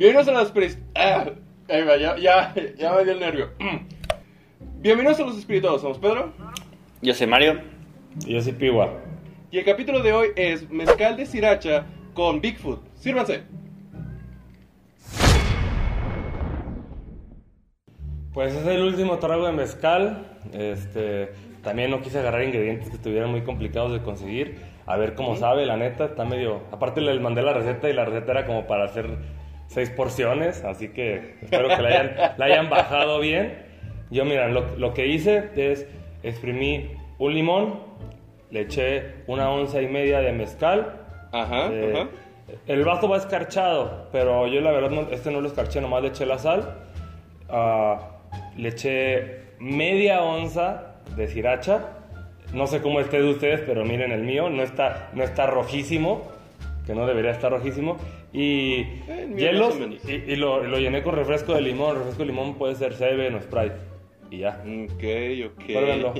Bienvenidos a los. Ah, ahí va, ya, ya, ya me dio el nervio. Bienvenidos a los Espíritus. Somos Pedro. Yo soy Mario. Y yo soy Piwa. Y el capítulo de hoy es Mezcal de Sriracha con Bigfoot. Sírvanse. Pues es el último trago de mezcal. Este, también no quise agarrar ingredientes que estuvieran muy complicados de conseguir. A ver cómo sabe, la neta, está medio... Aparte les mandé la receta y la receta era como para hacer seis porciones, así que espero que la hayan, la hayan bajado bien. Yo, mira, lo, lo que hice es exprimí un limón, le eché una onza y media de mezcal. Ajá, Eh, ajá. El vaso va escarchado, pero yo la verdad no- este no lo escarché, nomás le eché la sal. Ah, le eché media onza de sriracha. No sé cómo esté de ustedes, pero miren el mío, no está, no está rojísimo, que no debería estar rojísimo. Y mío hielos, y, y lo, lo llené con refresco de limón. Refresco de limón puede ser Seven o Sprite. Y ya. Ok, ok. Pruébenlo.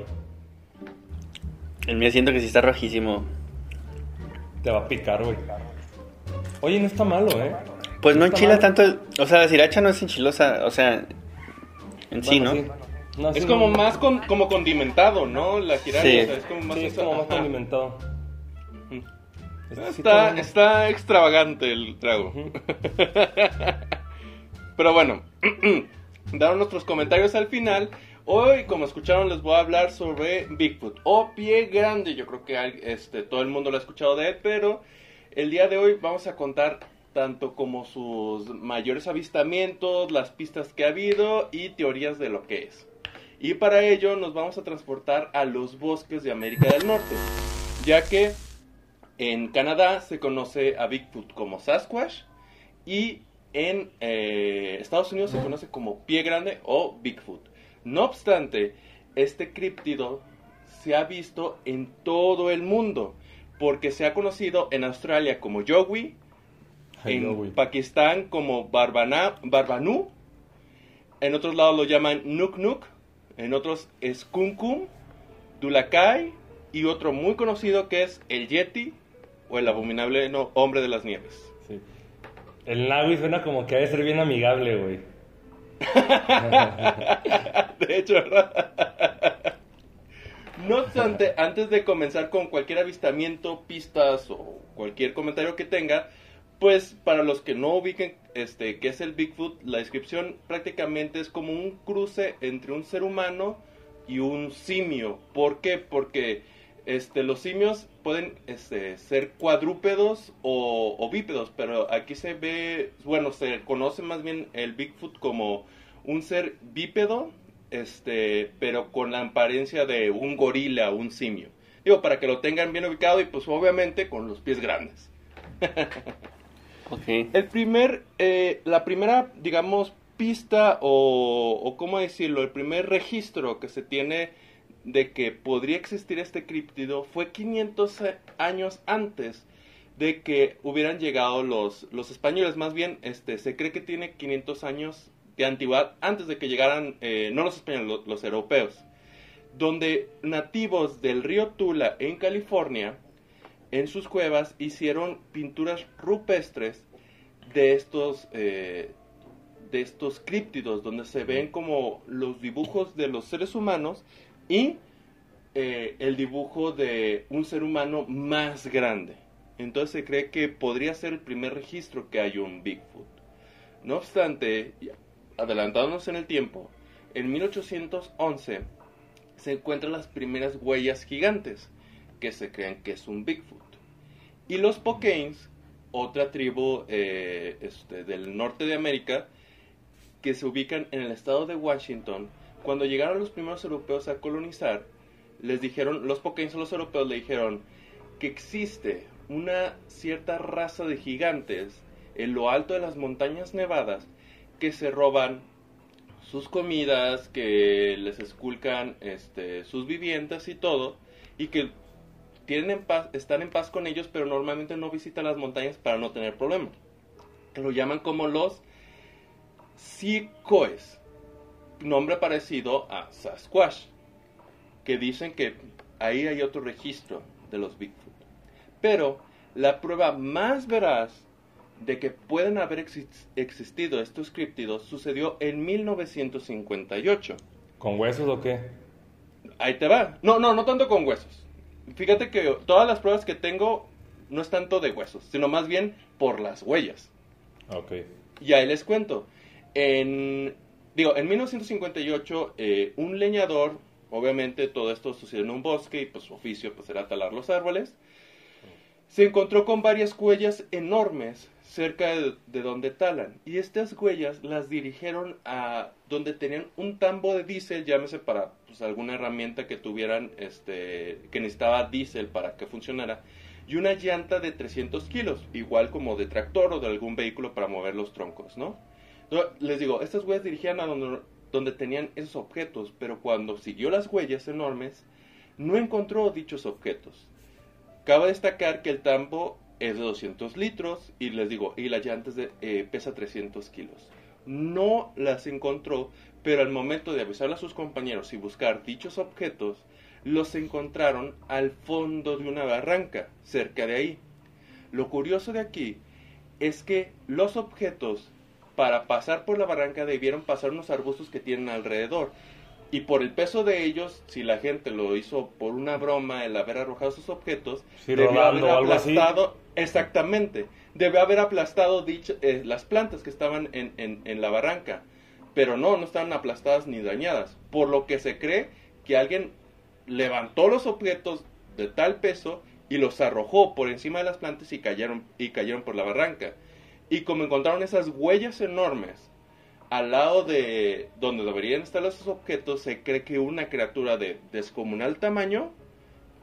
El mío siento que sí está rojísimo. Te va a picar, güey. Oye, no está malo, ¿eh? Pues no está enchila malo. tanto. el- O sea, la sriracha no es enchilosa. O sea, en sí, ¿no? No, Es sí, como no. más con- como condimentado, ¿no? La giracha, Sí. o sea, es como más... Sí, es esa- como más ajá. condimentado. Sí Está, está extravagante el trago. Pero bueno, daron nuestros comentarios al final. Hoy, como escucharon, les voy a hablar sobre Bigfoot o Pie Grande. Yo creo que este, todo el mundo lo ha escuchado de él, pero el día de hoy vamos a contar tanto como sus mayores avistamientos, las pistas que ha habido y teorías de lo que es. Y para ello nos vamos a transportar a los bosques de América del Norte, ya que en Canadá se conoce a Bigfoot como Sasquatch y en eh, Estados Unidos se conoce como Pie Grande o Bigfoot. No obstante, este críptido se ha visto en todo el mundo porque se ha conocido en Australia como Yowie, Ay, en. Pakistán como Barbana, Barbanú, en otros lados lo llaman Nuk Nuk, en otros es Kunkum, Dulakai y otro muy conocido que es el Yeti o el abominable no- hombre de las nieves. Sí. El Nagui suena como que ha de ser bien amigable, güey. De hecho, ¿verdad? No obstante, antes de comenzar con cualquier avistamiento, pistas o cualquier comentario que tenga, pues para los que no ubiquen este qué es el Bigfoot, la descripción prácticamente es como un cruce entre un ser humano y un simio. ¿Por qué? Porque este, los simios pueden este, ser cuadrúpedos o, o bípedos, pero aquí se ve, bueno, se conoce más bien el Bigfoot como un ser bípedo, este, pero con la apariencia de un gorila, un simio. Digo, para que lo tengan bien ubicado y pues obviamente con los pies grandes. Ok. El primer, eh, la primera, digamos, pista o, o cómo decirlo, el primer registro que se tiene de que podría existir este críptido fue 500 años antes de que hubieran llegado los, los españoles. Más bien, este, se cree que tiene 500 años de antigüedad antes de que llegaran, eh, no los españoles, los, los europeos. Donde nativos del río Tula en California en sus cuevas hicieron pinturas rupestres de estos eh, de estos críptidos donde se ven como los dibujos de los seres humanos y eh, el dibujo de un ser humano más grande entonces se cree que podría ser el primer registro que hay un Bigfoot no obstante adelantándonos en el tiempo en 1811 se encuentran las primeras huellas gigantes que se creen que es un Bigfoot. Y los Pokanes, otra tribu eh, este, del norte de América, que se ubican en el estado de Washington, cuando llegaron los primeros europeos a colonizar, les dijeron, los o los europeos le dijeron que existe una cierta raza de gigantes en lo alto de las montañas nevadas que se roban sus comidas, que les esculcan este, sus viviendas y todo, y que tienen en paz, están en paz con ellos, pero normalmente no visitan las montañas para no tener problemas. Lo llaman como los Sicoes, nombre parecido a Sasquatch, que dicen que ahí hay otro registro de los Bigfoot. Pero la prueba más veraz de que pueden haber exis- existido estos críptidos sucedió en 1958. ¿Con huesos o qué? Ahí te va. No, no, no tanto con huesos. Fíjate que todas las pruebas que tengo no es tanto de huesos, sino más bien por las huellas. Ok. Y ahí les cuento. En, digo, en 1958, eh, un leñador, obviamente todo esto sucedió en un bosque y pues su oficio pues era talar los árboles, se encontró con varias huellas enormes cerca de, de donde talan. Y estas huellas las dirigieron a donde tenían un tambo de diésel, llámese para pues, alguna herramienta que tuvieran, este, que necesitaba diésel para que funcionara, y una llanta de 300 kilos, igual como de tractor o de algún vehículo para mover los troncos, ¿no? Les digo, estas huellas dirigían a donde, donde tenían esos objetos, pero cuando siguió las huellas enormes, no encontró dichos objetos. Cabe destacar que el tambo es de 200 litros y les digo, y la llanta es de, eh, pesa 300 kilos. No las encontró, pero al momento de avisarle a sus compañeros y buscar dichos objetos, los encontraron al fondo de una barranca, cerca de ahí. Lo curioso de aquí es que los objetos, para pasar por la barranca, debieron pasar unos arbustos que tienen alrededor. Y por el peso de ellos, si la gente lo hizo por una broma, el haber arrojado esos objetos, Sí, debió haber aplastado, exactamente, debió haber aplastado dicha- eh, las plantas que estaban en, en- en la barranca. Pero no, no estaban aplastadas ni dañadas. Por lo que se cree que alguien levantó los objetos de tal peso y los arrojó por encima de las plantas y cayeron, y cayeron por la barranca. Y como encontraron esas huellas enormes al lado de donde deberían estar esos objetos, se cree que una criatura de descomunal tamaño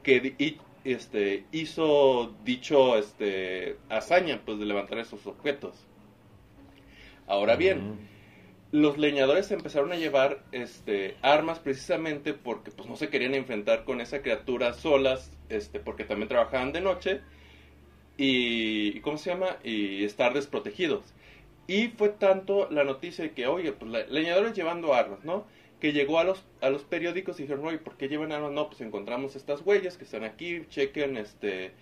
que y- este, hizo dicho este, hazaña pues, de levantar esos objetos. Ahora bien, Mm. los leñadores empezaron a llevar este, armas precisamente porque pues, no se querían enfrentar con esa criatura solas, este, porque también trabajaban de noche y, ¿cómo se llama? Y estar desprotegidos. Y fue tanto la noticia de que, oye, pues leñadores llevando armas, ¿no? Que llegó a los, a los periódicos y dijeron, oye, ¿por qué llevan armas? No, pues encontramos estas huellas que están aquí, chequen, este...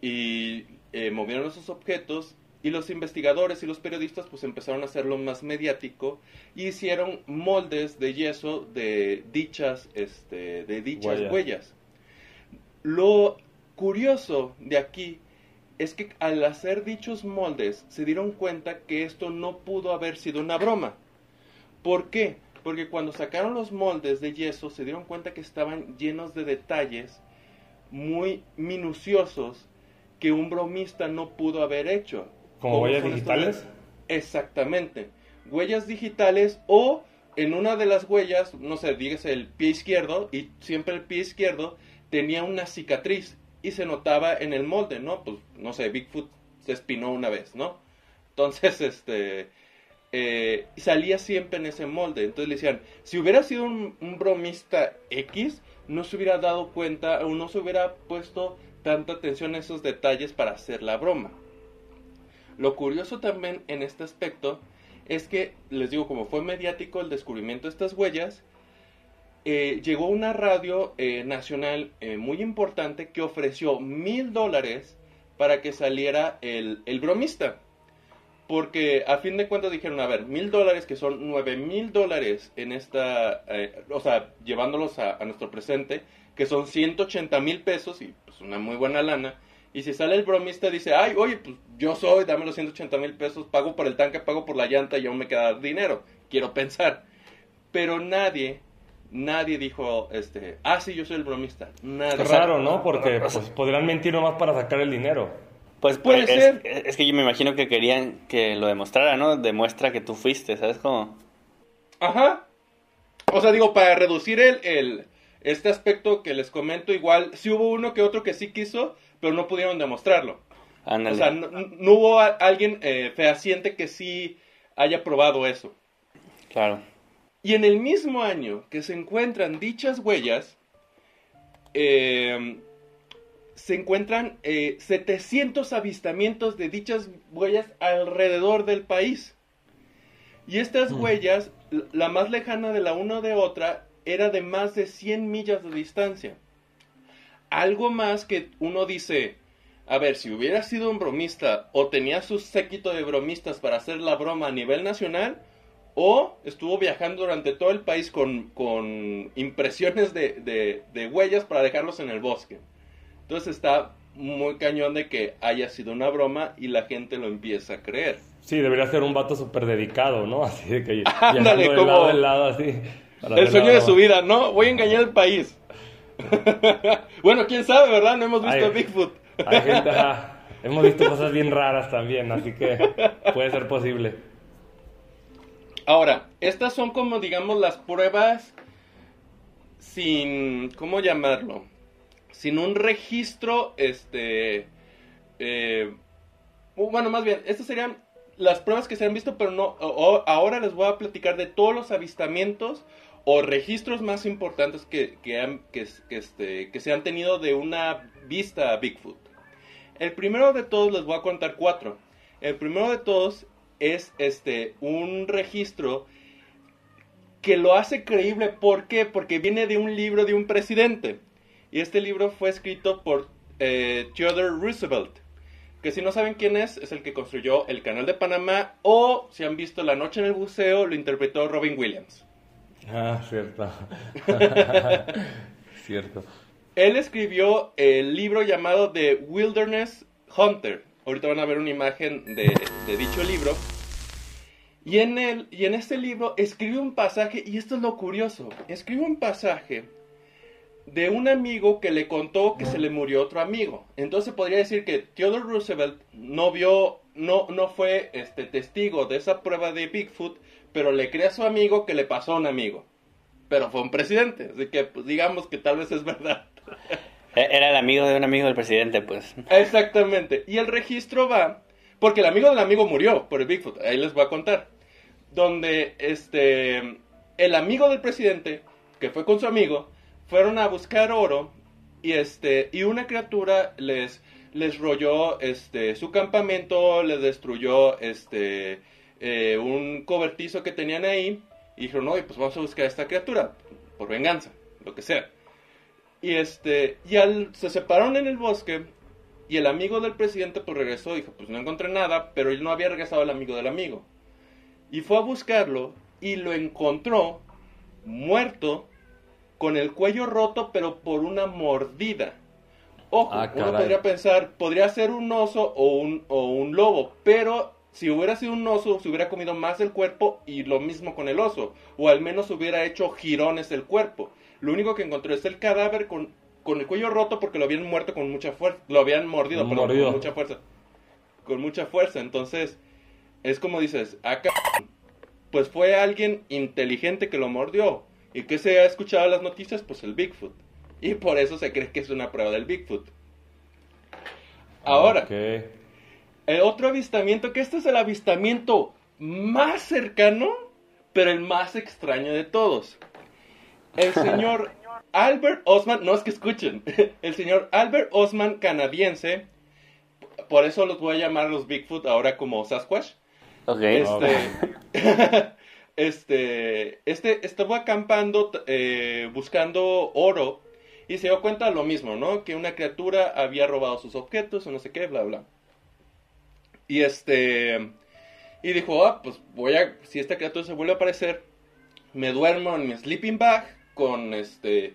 Y eh, movieron esos objetos y los investigadores y los periodistas pues empezaron a hacerlo más mediático y hicieron moldes de yeso de dichas, este, de dichas huellas. Lo curioso de aquí es que al hacer dichos moldes se dieron cuenta que esto no pudo haber sido una broma. ¿Por qué? Porque cuando sacaron los moldes de yeso se dieron cuenta que estaban llenos de detalles muy minuciosos que un bromista no pudo haber hecho. ¿Como ¿Cómo huellas estos digitales? Exactamente. Huellas digitales o en una de las huellas, no sé, dígase el pie izquierdo y siempre el pie izquierdo tenía una cicatriz y se notaba en el molde, ¿no? Pues no sé, Bigfoot se espinó una vez, ¿no? Entonces, este, eh, salía siempre en ese molde. Entonces le decían, si hubiera sido un, un bromista X, no se hubiera dado cuenta o no se hubiera puesto tanta atención a esos detalles para hacer la broma. Lo curioso también en este aspecto es que, les digo, como fue mediático el descubrimiento de estas huellas, eh, llegó una radio eh, nacional eh, muy importante que ofreció mil dólares para que saliera el, el bromista. Porque a fin de cuentas dijeron, a ver, mil dólares que son nueve mil dólares en esta, eh, o sea, llevándolos a, a nuestro presente, que son 180 mil pesos y pues una muy buena lana. Y si sale el bromista dice, ay, oye, pues yo soy, dame los 180 mil pesos, pago por el tanque, pago por la llanta y aún me queda dinero. Quiero pensar. Pero nadie, nadie dijo, este, ah, sí, yo soy el bromista. Nadie. Es raro, ¿no? Porque pues, podrían mentir nomás para sacar el dinero. Pues Puede es, ser. es que yo me imagino que querían que lo demostrara, ¿no? Demuestra que tú fuiste, ¿sabes cómo? Ajá. O sea, digo, para reducir el, el, este aspecto que les comento, igual, sí hubo uno que otro que sí quiso, pero no pudieron demostrarlo. Ándale. O sea, no, no hubo a- alguien eh, fehaciente que sí haya probado eso. Claro. Y en el mismo año que se encuentran dichas huellas, eh, se encuentran eh, 700 avistamientos de dichas huellas alrededor del país. Y estas huellas, l- la más lejana de la una de otra, era de más de 100 millas de distancia. Algo más que uno dice, a ver, si hubiera sido un bromista o tenía su séquito de bromistas para hacer la broma a nivel nacional, o estuvo viajando durante todo el país con, con impresiones de, de, de huellas para dejarlos en el bosque. Entonces está muy cañón de que haya sido una broma y la gente lo empieza a creer. Sí, debería ser un vato súper dedicado, ¿no? Así de que Ándale, de como lado en lado, así. para El de sueño de su vida, ¿no? Voy a engañar al país. bueno, quién sabe, ¿verdad? No hemos visto Ay. a Bigfoot. Hay gente, ajá. Hemos visto cosas bien raras también, así que puede ser posible. Ahora, estas son como, digamos, las pruebas sin, ¿cómo llamarlo? Sin un registro, este, eh, bueno, más bien, estas serían las pruebas que se han visto, pero no, ahora les voy a platicar de todos los avistamientos o registros más importantes que, que, han- que, este, que se han tenido de una vista a Bigfoot. El primero de todos les voy a contar cuatro. El primero de todos es este un registro que lo hace creíble. ¿Por qué? Porque viene de un libro de un presidente. Y este libro fue escrito por eh, Theodore Roosevelt. Que si no saben quién es, es el que construyó el Canal de Panamá. O si han visto La Noche en el Buceo, lo interpretó Robin Williams. Ah, cierto. cierto. Él escribió el libro llamado The Wilderness Hunter. Ahorita van a ver una imagen de, de dicho libro. Y en, el, y en este libro escribe un pasaje, y esto es lo curioso, escribe un pasaje de un amigo que le contó que se le murió otro amigo. Entonces podría decir que Theodore Roosevelt no vio, no, no fue este, testigo de esa prueba de Bigfoot, pero le cree a su amigo que le pasó a un amigo. Pero fue un presidente, así que pues, digamos que tal vez es verdad. E- Era el amigo de un amigo del presidente, pues. Exactamente. Y el registro va, porque el amigo del amigo murió por el Bigfoot, ahí les voy a contar. Donde este el amigo del presidente, que fue con su amigo, fueron a buscar oro y este y una criatura les les rolló este su campamento, les destruyó este eh, un cobertizo que tenían ahí y dijeron, "No, pues vamos a buscar a esta criatura por venganza, lo que sea." Y este, y al, se separaron en el bosque y el amigo del presidente pues regresó, dijo, pues no encontré nada, pero él no había regresado el amigo del amigo. Y fue a buscarlo y lo encontró muerto con el cuello roto pero por una mordida. Ojo, Ah, uno podría pensar, podría ser un oso o un, o un lobo, pero si hubiera sido un oso, se hubiera comido más el cuerpo y lo mismo con el oso, o al menos hubiera hecho girones el cuerpo. Lo único que encontró es el cadáver con, con el cuello roto porque lo habían muerto con mucha fuerza, lo habían mordido, perdón, Mordido. con mucha fuerza. Con mucha fuerza, entonces es como dices, acá pues fue alguien inteligente que lo mordió. ¿Y que se ha escuchado en las noticias? Pues el Bigfoot. Y por eso se cree que es una prueba del Bigfoot. Ahora, el otro avistamiento, que este es el avistamiento más cercano, pero el más extraño de todos. El señor Albert Osman, no es que escuchen, el señor Albert Osman canadiense, por eso los voy a llamar los Bigfoot ahora como Sasquatch. Ok. Este, este, este estaba acampando eh, buscando oro y se dio cuenta de lo mismo, ¿no? Que una criatura había robado sus objetos o no sé qué, bla, bla. Y este, y dijo, ah, pues voy a, si esta criatura se vuelve a aparecer, me duermo en mi sleeping bag con este,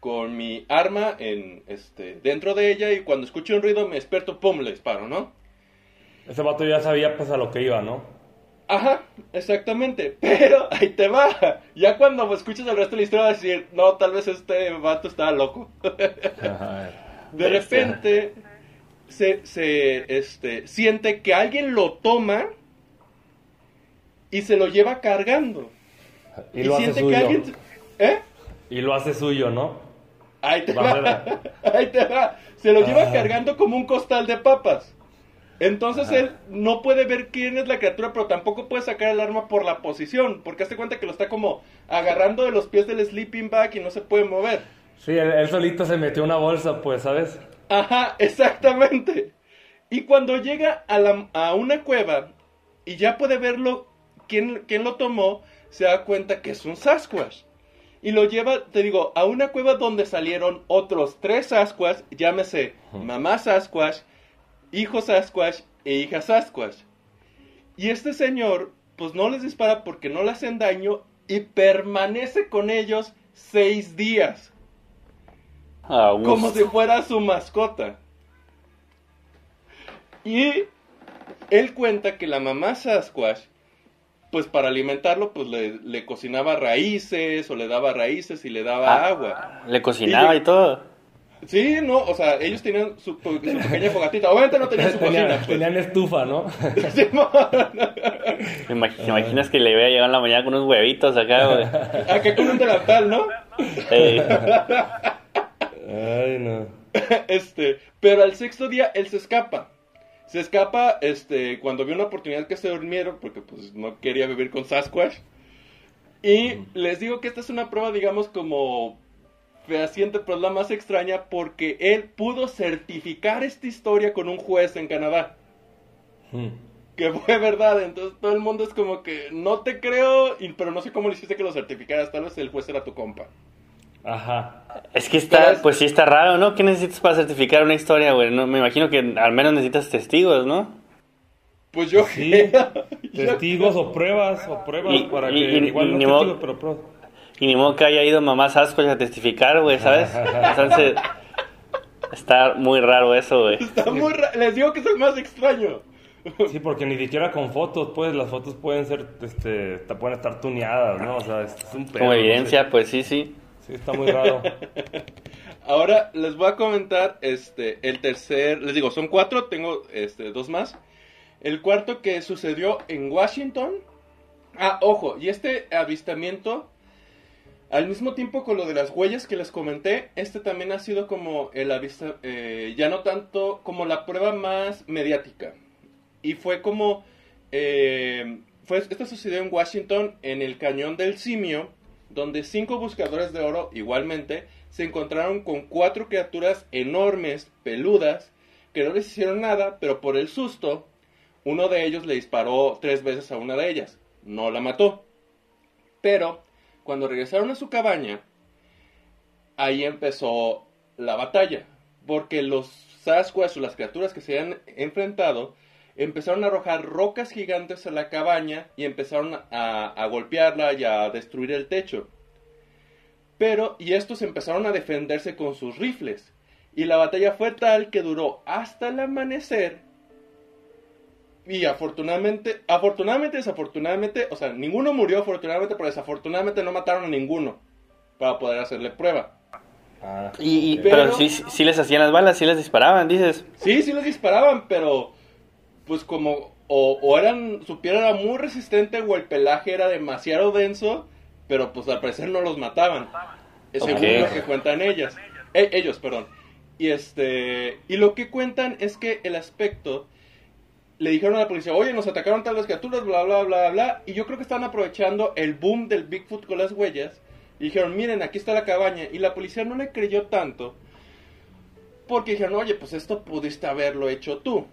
con mi arma en, este, dentro de ella y cuando escucho un ruido me despierto, pum, le disparo, ¿no? Ese vato ya sabía pues a lo que iba, ¿no? Ajá, exactamente. Pero ahí te va. Ya cuando escuches el resto de la historia vas a decir, no, tal vez este vato estaba loco. De repente se, se este, siente que alguien lo toma y se lo lleva cargando. y lo hace siente suyo. que alguien... ¿Eh? Y lo hace suyo, ¿no? Ahí te va. Ahí te va. Se lo lleva cargando como un costal de papas. Entonces Ajá. él no puede ver quién es la criatura, pero tampoco puede sacar el arma por la posición, porque hace cuenta que lo está como agarrando de los pies del sleeping bag y no se puede mover. Sí, él, él solito se metió una bolsa, pues, ¿sabes? Ajá, exactamente. Y cuando llega a, la- a una cueva y ya puede verlo, quién, quién lo tomó, se da cuenta que es un Sasquatch. Y lo lleva, te digo, a una cueva donde salieron otros tres Sasquatch, llámese mamá Sasquatch, hijo Sasquatch e hija Sasquatch. Y este señor, pues no les dispara porque no le hacen daño y permanece con ellos seis días. A gusto. Como si fuera su mascota. Y él cuenta que la mamá Sasquatch, pues para alimentarlo, pues le, le cocinaba raíces o le daba raíces y le daba Ah. agua. Le cocinaba Y- y todo. Sí, no, o sea, ellos tenían su, su pequeña fogatita. Obviamente no tenían su Tenían, cocina. pues. tenían estufa, ¿no? Simón. ¿Te imag- te imaginas que le a llegar en la mañana con unos huevitos acá, güey? Acá con un delantal, ¿no? Ay, no. Este, pero al sexto día él se escapa. Se escapa, este, cuando vio una oportunidad que se durmieron, porque pues no quería vivir con Sasquatch. Y les digo que esta es una prueba, digamos, como fehaciente, pero es la más extraña porque él pudo certificar esta historia con un juez en Canadá. Mm. Que fue verdad, entonces todo el mundo es como que no te creo, y- pero no sé cómo le hiciste que lo certificaras, tal vez el juez era tu compa. Ajá. Es que está, es- pues sí está raro, ¿no? ¿Qué necesitas para certificar una historia, güey? No, me imagino que al menos necesitas testigos, ¿no? Pues yo Sí, testigos o pruebas, o pruebas Y- para y- que y- igual no ni modo- testigos, pero pruebas. Y ni modo que haya ido mamá Sasquatch a testificar, güey, ¿sabes? Entonces, está muy raro eso, güey. Está muy ra- Les digo que es el más extraño. Sí, porque ni siquiera con fotos, pues las fotos pueden ser, este, te pueden estar tuneadas, ¿no? O sea, es un pedo, Como no evidencia, pues sí, sí. Sí, está muy raro. Ahora les voy a comentar este el tercer, les digo, son cuatro, tengo este dos más. El cuarto que sucedió en Washington. Ah, ojo, y este avistamiento al mismo tiempo con lo de las huellas que les comenté, este también ha sido como el avista, eh, ya no tanto como la prueba más mediática. Y fue como, eh, fue, esto sucedió en Washington, en el cañón del simio, donde cinco buscadores de oro igualmente se encontraron con cuatro criaturas enormes, peludas, que no les hicieron nada, pero por el susto, uno de ellos le disparó tres veces a una de ellas. No la mató. Pero cuando regresaron a su cabaña, ahí empezó la batalla. Porque los Sasquatch o las criaturas que se habían enfrentado empezaron a arrojar rocas gigantes a la cabaña y empezaron a, a golpearla y a destruir el techo. Pero, y estos empezaron a defenderse con sus rifles. Y la batalla fue tal que duró hasta el amanecer. Y afortunadamente, afortunadamente, desafortunadamente, o sea, ninguno murió afortunadamente, pero desafortunadamente no mataron a ninguno para poder hacerle prueba. Ah, Y, y- ok. pero Pero- sí, sí les hacían las balas, sí les disparaban, dices. Sí, sí les disparaban, pero pues como o, o eran, su piel era muy resistente o el pelaje era demasiado denso, pero pues al parecer no los mataban. Según lo que cuentan ellas. Eh, ellos, perdón. Y este, y lo que cuentan es que el aspecto le dijeron a la policía, oye, nos atacaron tal las criaturas, bla, bla, bla, bla. Y yo creo que están aprovechando el boom del Bigfoot con las huellas. Y dijeron, miren, aquí está la cabaña. Y la policía no le creyó tanto. Porque dijeron, oye, pues esto pudiste haberlo hecho tú.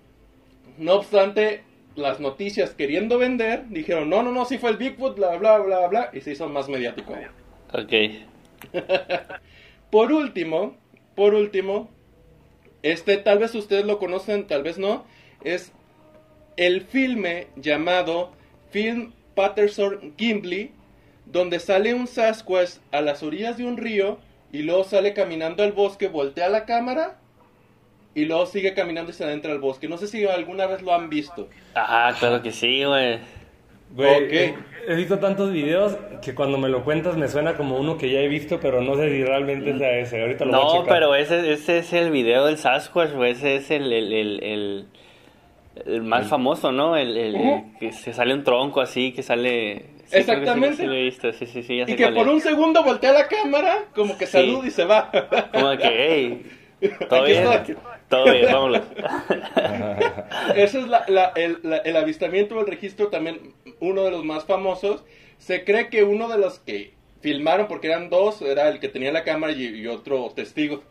No obstante, las noticias queriendo vender, dijeron, no, no, no, sí fue el Bigfoot, bla, bla, bla, bla. Y se hizo más mediático. Ok. Por último, por último, este tal vez ustedes lo conocen, tal vez no, es el filme llamado Film Patterson Gimli, donde sale un Sasquatch a las orillas de un río y luego sale caminando al bosque, voltea la cámara y luego sigue caminando y se adentra al bosque. No sé si alguna vez lo han visto. Ah, claro que sí, güey. Güey, Ok. he, he visto tantos videos que cuando me lo cuentas me suena como uno que ya he visto, pero no sé si realmente sea ese. Ahorita lo voy a No, checar. pero ese, ese es el video del Sasquatch, güey. Ese es el, el, el, el, el más famoso, ¿no? El, el- el que se sale un tronco así, que sale... Sí, creo que sí, Exactamente. Sí, lo he visto, sí, sí, sí, ya sé Y que cuál por es. un segundo voltea la cámara, como que Sí. saluda y se va. Como que, hey, todo bien, estoy. Todo bien, vámonos. Ese es la- la- el, la- el avistamiento del registro, también uno de los más famosos. Se cree que uno de los que filmaron, porque eran dos, era el que tenía la cámara y, y otro testigo.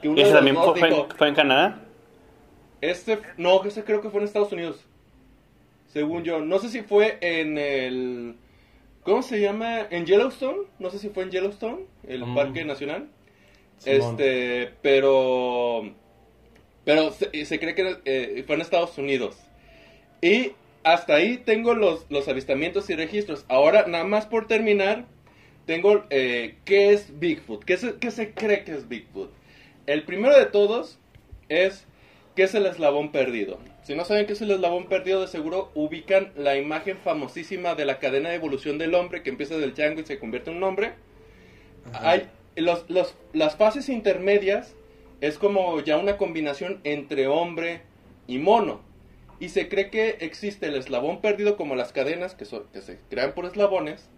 Que uno ¿Ese de también fue, fue dijo, en, fue en Canadá? este, no, ese creo que fue en Estados Unidos. Según yo. No sé si fue en el... ¿Cómo se llama? En Yellowstone. No sé si fue en Yellowstone, el Mm. Parque Nacional. Simón. Este, pero... Pero se, se cree que eh, fue en Estados Unidos. Y hasta ahí tengo los, los avistamientos y registros. Ahora, nada más por terminar, tengo eh, qué es Bigfoot. ¿Qué se, ¿Qué se cree que es Bigfoot? El primero de todos es qué es el eslabón perdido. Si no saben qué es el eslabón perdido, de seguro ubican la imagen famosísima de la cadena de evolución del hombre que empieza del chango y se convierte en un hombre. Hay los, los- las fases intermedias es como ya una combinación entre hombre y mono. Y se cree que existe el eslabón perdido como las cadenas que, se crean por eslabones,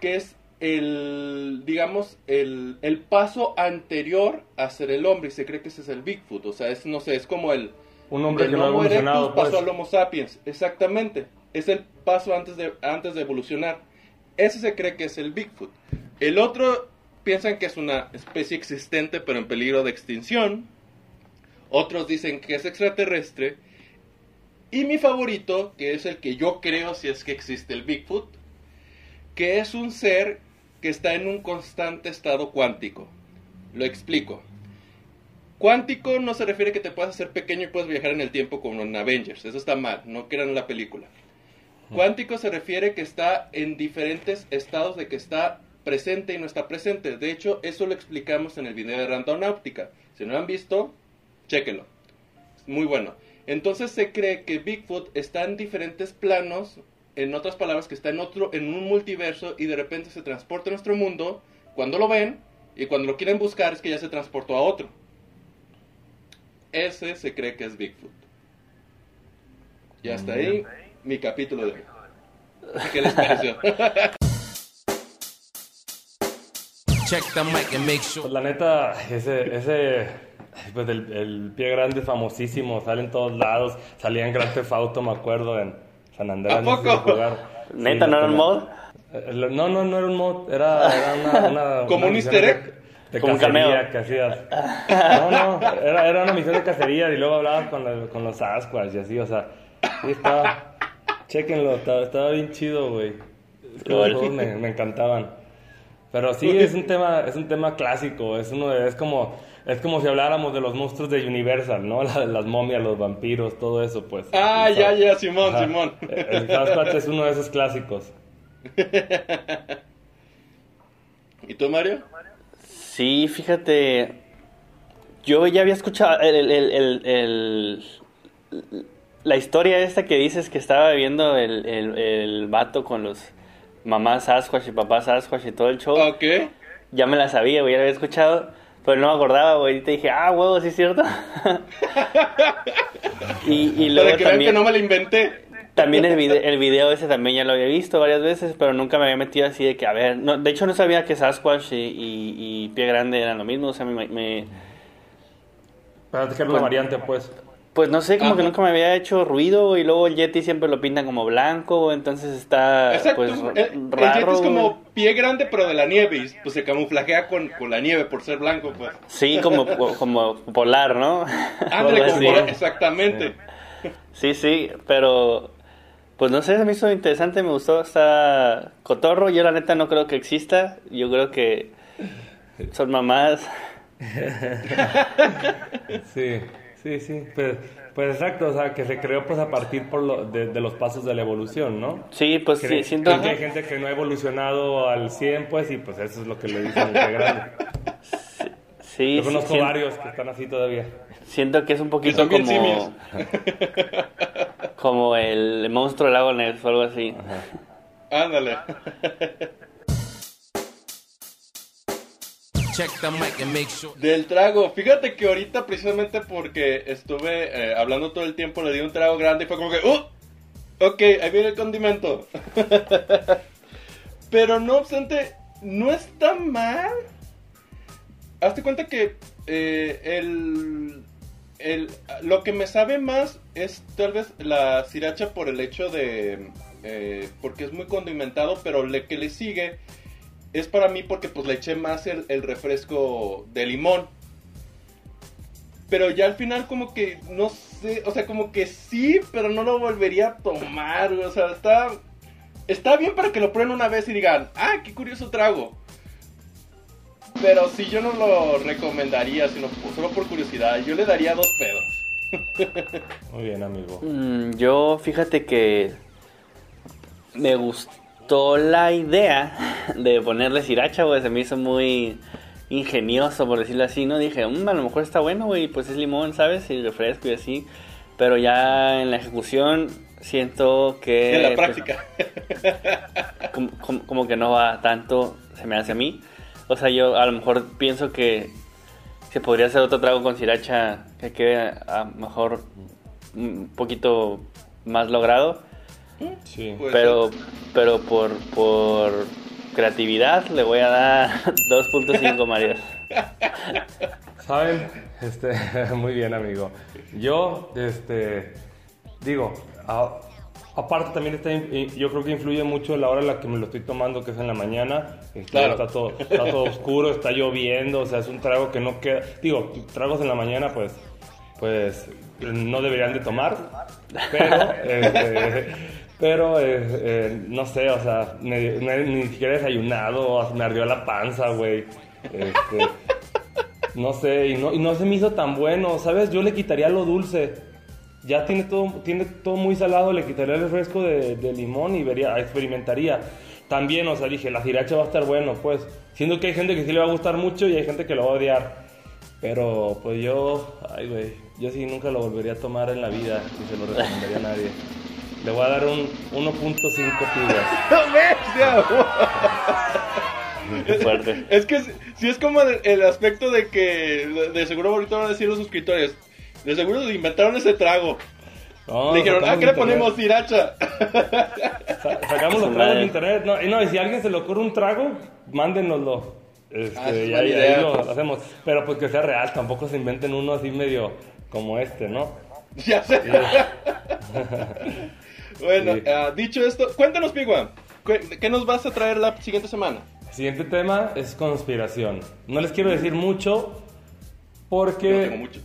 que es el, digamos, el, el paso anterior a ser el hombre. Y se cree que ese es el Bigfoot. O sea, es, no sé, es como el, Un hombre que no ha erectus pasó pues. al Homo sapiens. Exactamente. Es el paso antes de, antes de evolucionar. Ese se cree que es el Bigfoot. El otro piensan que es una especie existente pero en peligro de extinción. Otros dicen que es extraterrestre. Y mi favorito, que es el que yo creo si es que existe el Bigfoot, que es un ser que está en un constante estado cuántico. Lo explico. Cuántico no se refiere que te puedas hacer pequeño y puedes viajar en el tiempo como en Avengers. Eso está mal, no crean la película. Cuántico se refiere que está en diferentes estados de que está presente y no está presente. De hecho, eso lo explicamos en el video de Randonáutica. Si no lo han visto, chéquenlo. Muy bueno. Entonces se cree que Bigfoot está en diferentes planos, en otras palabras, que está en otro, en un multiverso y de repente se transporta a nuestro mundo. Cuando lo ven y cuando lo quieren buscar es que ya se transportó a otro. Ese se cree que es Bigfoot. Y hasta ahí mi capítulo de hoy. ¿Qué les pareció? Pues la neta, ese, ese, pues el, el pie grande famosísimo, sale en todos lados, salía en Grand Theft Auto, me acuerdo, en San Andrés. ¿A no sé si poco? jugar. ¿Neta Sí, no era un mod? Eh, No, no, no era un mod, era, era una, una- ¿Como una un easter de- egg? De Como un cacería cameo. que hacías. No, no, era, era una misión de cacería y luego hablabas con, la- con los Sasquatch y así, o sea, sí estaba, chéquenlo, estaba, estaba bien chido, güey. Es que los me, me encantaban. Pero sí, es un tema, es un tema clásico, es uno de- es como, es como si habláramos de los monstruos de Universal, ¿no? La- las momias, los vampiros, todo eso, pues. ah, El ya, ya, Simón, Ajá. Simón. El Sasquatch es uno de esos clásicos. ¿Y tú, Mario? Sí, fíjate. Yo ya había escuchado el, el- el- el- el- la historia esta que dices que estaba viviendo el, el, el vato con los mamás Sasquatch y papás Sasquatch y todo el show. Ok. Ya me la sabía, güey, ya la había escuchado. Pero no me acordaba, güey. Y te dije, ah, huevo, sí es cierto. y, y luego Para que también, no me lo inventé. también el, video, el video ese también ya lo había visto varias veces, pero nunca me había metido así de que, a ver, no, de hecho no sabía que Sasquatch y, y, y Pie Grande eran lo mismo, o sea, me, me- Para que era una variante, pues. Pues no sé, como que nunca me había hecho ruido, y luego el Yeti siempre lo pintan como blanco, entonces está, Exacto. pues, el, r- el raro. Yeti es como pie grande, pero de la nieve. Y pues se camuflajea con, con la nieve por ser blanco, pues. Sí, como, como polar, ¿no? Ándale, como por- exactamente. Sí, sí, pero pues no sé, se me hizo interesante, me gustó, está cotorro, yo la neta no creo que exista, yo creo que son mamás. Sí, sí, sí. Pues, pues exacto, o sea, que se creó pues a partir por lo, de, de los pasos de la evolución, ¿no? Sí, pues Que, sí, que siento hay gente que no ha evolucionado al 100, pues, y pues eso es lo que le dicen pie grande. sí, Yo sí, conozco sien- varios que están así todavía. siento que es un poquito como simios. como el monstruo del lago Ness o algo así. Ándale. Del trago. Fíjate que ahorita, precisamente porque estuve eh, hablando todo el tiempo, le di un trago grande y fue como que, ¡uh! Ok, ahí viene el condimento. Pero no obstante, no está mal. Hazte cuenta que eh, el, el- lo que me sabe más es tal vez la sriracha por el hecho de... eh, porque es muy condimentado, pero lo que le sigue es para mí porque pues le eché más el, el refresco de limón. Pero ya al final como que, no sé, o sea, como que sí, pero no lo volvería a tomar, o sea, está... Está bien para que lo prueben una vez y digan, ah, qué curioso trago. Pero si yo no lo recomendaría, sino solo por curiosidad, yo le daría dos pedos. Muy bien, amigo. Mm, yo fíjate que me gustó la idea de ponerle sriracha, güey. Se me hizo muy ingenioso, por decirlo así, ¿no? Dije, "Mm, a lo mejor está bueno, güey, pues es limón, ¿sabes? Y refresco y así. Pero ya en la ejecución siento que... en la pues, práctica. como, como- como que no va tanto, se me hace a mí. O sea, yo a lo mejor pienso que se podría hacer otro trago con sriracha que quede a lo mejor un poquito más logrado. Sí. Pues, pero pero por, por creatividad le voy a dar 2.5 Marios. ¿Saben? Este, muy bien, amigo. Yo, este, digo, a- aparte también está, yo creo que influye mucho la hora en la que me lo estoy tomando, que es en la mañana. Este, Claro. Está todo, está todo oscuro, está lloviendo, o sea, es un trago que no queda. Digo, tragos en la mañana, pues, pues, no deberían de tomar, pero, este, pero, eh, eh, no sé, o sea, me- me- ni siquiera he desayunado, me ardió la panza, güey. Este, no sé, y no, y no se me hizo tan bueno, ¿sabes? Yo le quitaría lo dulce. Ya tiene todo, tiene todo muy salado, le quitaría el refresco de, de limón y vería, experimentaría. También, o sea, dije, la sriracha va a estar bueno, pues. Siendo que hay gente que sí le va a gustar mucho y hay gente que lo va a odiar. Pero, pues yo, ay, güey, yo sí nunca lo volvería a tomar en la vida y se lo recomendaría a nadie. Le voy a dar un 1.5 pilas. ¡Bestia! Qué fuerte. Es que si es como el, el aspecto de que de, seguro ahorita van a decir los suscriptores. De seguro se inventaron ese trago. No, Dijeron, ah, ¿qué le ponemos siracha? Sa- Sacamos los tragos de internet. No, y no, y si a alguien se le ocurre un trago, mándenoslo. Este, Ah, y ahí lo hacemos. Pero pues que sea real, tampoco se inventen uno así medio como este, ¿no? ya sé. bueno, Sí. ah, dicho esto, cuéntanos, Pigua. ¿qué- ¿Qué nos vas a traer la siguiente semana? Siguiente tema es conspiración. No les quiero decir mucho No porque... tengo mucho.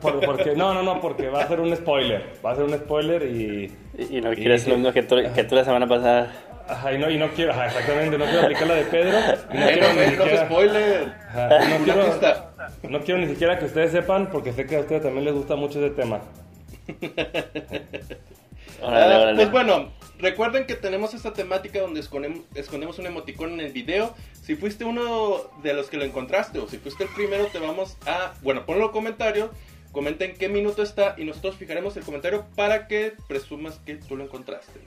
por- porque no, no, no, porque va a ser un spoiler. Va a ser un spoiler y... Y y no quieres lo mismo que tú, que tú la semana pasada. Ajá, y no, y no quiero, ajá, exactamente, no quiero aplicar la de Pedro. Y no quiero no, ni no, siquiera- spoiler. Ajá, no, quiero, no quiero ni siquiera que ustedes sepan, porque sé que a ustedes también les gusta mucho ese tema. Órale, Ah, órale. pues bueno, recuerden que tenemos esta temática donde escondemos un emoticón en el video. Si fuiste uno de los que lo encontraste o si fuiste el primero, te vamos a... Bueno, ponlo en comentario, comenta en qué minuto está y nosotros fijaremos el comentario para que presumas que tú lo encontraste.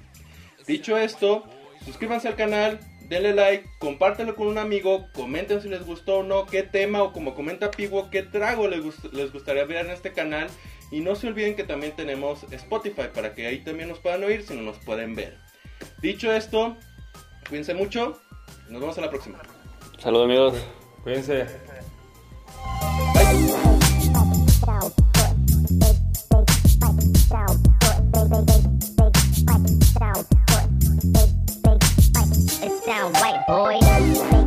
Dicho esto, suscríbanse al canal, denle like, compártelo con un amigo, comenten si les gustó o no, qué tema o como comenta Pigo, qué trago les, gust- les gustaría ver en este canal. Y no se olviden que también tenemos Spotify para que ahí también nos puedan oír si no nos pueden ver. Dicho esto, cuídense mucho, nos vemos a la próxima. Saludos amigos. Cuídense. It's down white boy.